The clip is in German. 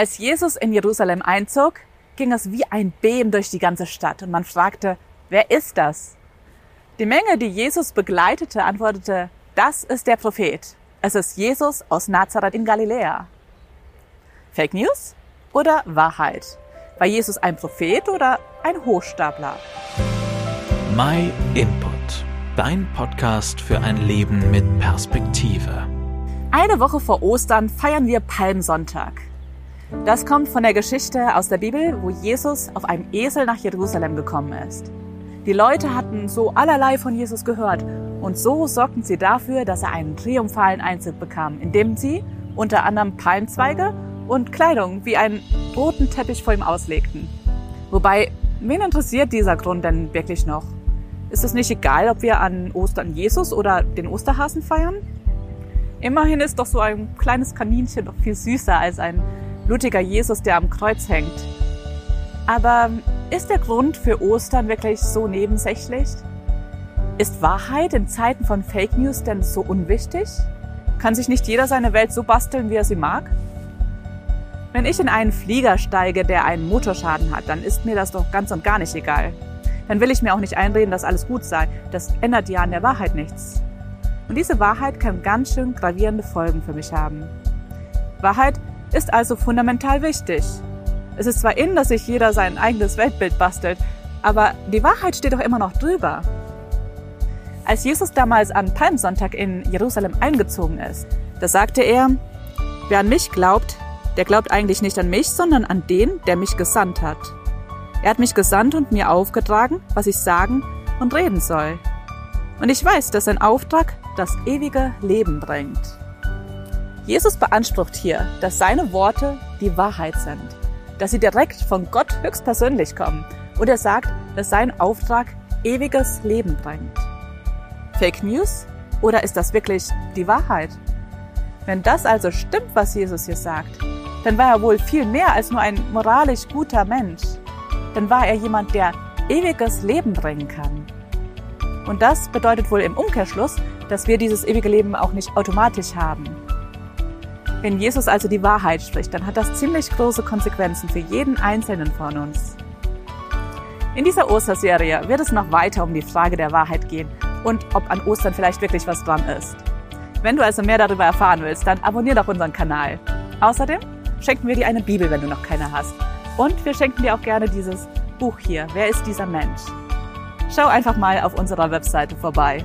Als Jesus in Jerusalem einzog, ging es wie ein Beben durch die ganze Stadt und man fragte, wer ist das? Die Menge, die Jesus begleitete, antwortete, das ist der Prophet. Es ist Jesus aus Nazareth in Galiläa. Fake News oder Wahrheit? War Jesus ein Prophet oder ein Hochstapler? My Input, dein Podcast für ein Leben mit Perspektive. Eine Woche vor Ostern feiern wir Palmsonntag. Das kommt von der Geschichte aus der Bibel, wo Jesus auf einem Esel nach Jerusalem gekommen ist. Die Leute hatten so allerlei von Jesus gehört und so sorgten sie dafür, dass er einen triumphalen Einzug bekam, indem sie unter anderem Palmzweige und Kleidung wie einen roten Teppich vor ihm auslegten. Wobei, wen interessiert dieser Grund denn wirklich noch? Ist es nicht egal, ob wir an Ostern Jesus oder den Osterhasen feiern? Immerhin ist doch so ein kleines Kaninchen doch viel süßer als ein blutiger Jesus, der am Kreuz hängt. Aber ist der Grund für Ostern wirklich so nebensächlich? Ist Wahrheit in Zeiten von Fake News denn so unwichtig? Kann sich nicht jeder seine Welt so basteln, wie er sie mag? Wenn ich in einen Flieger steige, der einen Motorschaden hat, dann ist mir das doch ganz und gar nicht egal. Dann will ich mir auch nicht einreden, dass alles gut sei. Das ändert ja an der Wahrheit nichts. Und diese Wahrheit kann ganz schön gravierende Folgen für mich haben. Wahrheit ist also fundamental wichtig. Es ist zwar in, dass sich jeder sein eigenes Weltbild bastelt, aber die Wahrheit steht doch immer noch drüber. Als Jesus damals an Palmsonntag in Jerusalem eingezogen ist, da sagte er, wer an mich glaubt, der glaubt eigentlich nicht an mich, sondern an den, der mich gesandt hat. Er hat mich gesandt und mir aufgetragen, was ich sagen und reden soll. Und ich weiß, dass sein Auftrag das ewige Leben bringt. Jesus beansprucht hier, dass seine Worte die Wahrheit sind, dass sie direkt von Gott höchstpersönlich kommen und er sagt, dass sein Auftrag ewiges Leben bringt. Fake News oder ist das wirklich die Wahrheit? Wenn das also stimmt, was Jesus hier sagt, dann war er wohl viel mehr als nur ein moralisch guter Mensch. Dann war er jemand, der ewiges Leben bringen kann. Und das bedeutet wohl im Umkehrschluss, dass wir dieses ewige Leben auch nicht automatisch haben. Wenn Jesus also die Wahrheit spricht, dann hat das ziemlich große Konsequenzen für jeden Einzelnen von uns. In dieser Osterserie wird es noch weiter um die Frage der Wahrheit gehen und ob an Ostern vielleicht wirklich was dran ist. Wenn du also mehr darüber erfahren willst, dann abonniere doch unseren Kanal. Außerdem schenken wir dir eine Bibel, wenn du noch keine hast. Und wir schenken dir auch gerne dieses Buch hier. Wer ist dieser Mensch? Schau einfach mal auf unserer Webseite vorbei.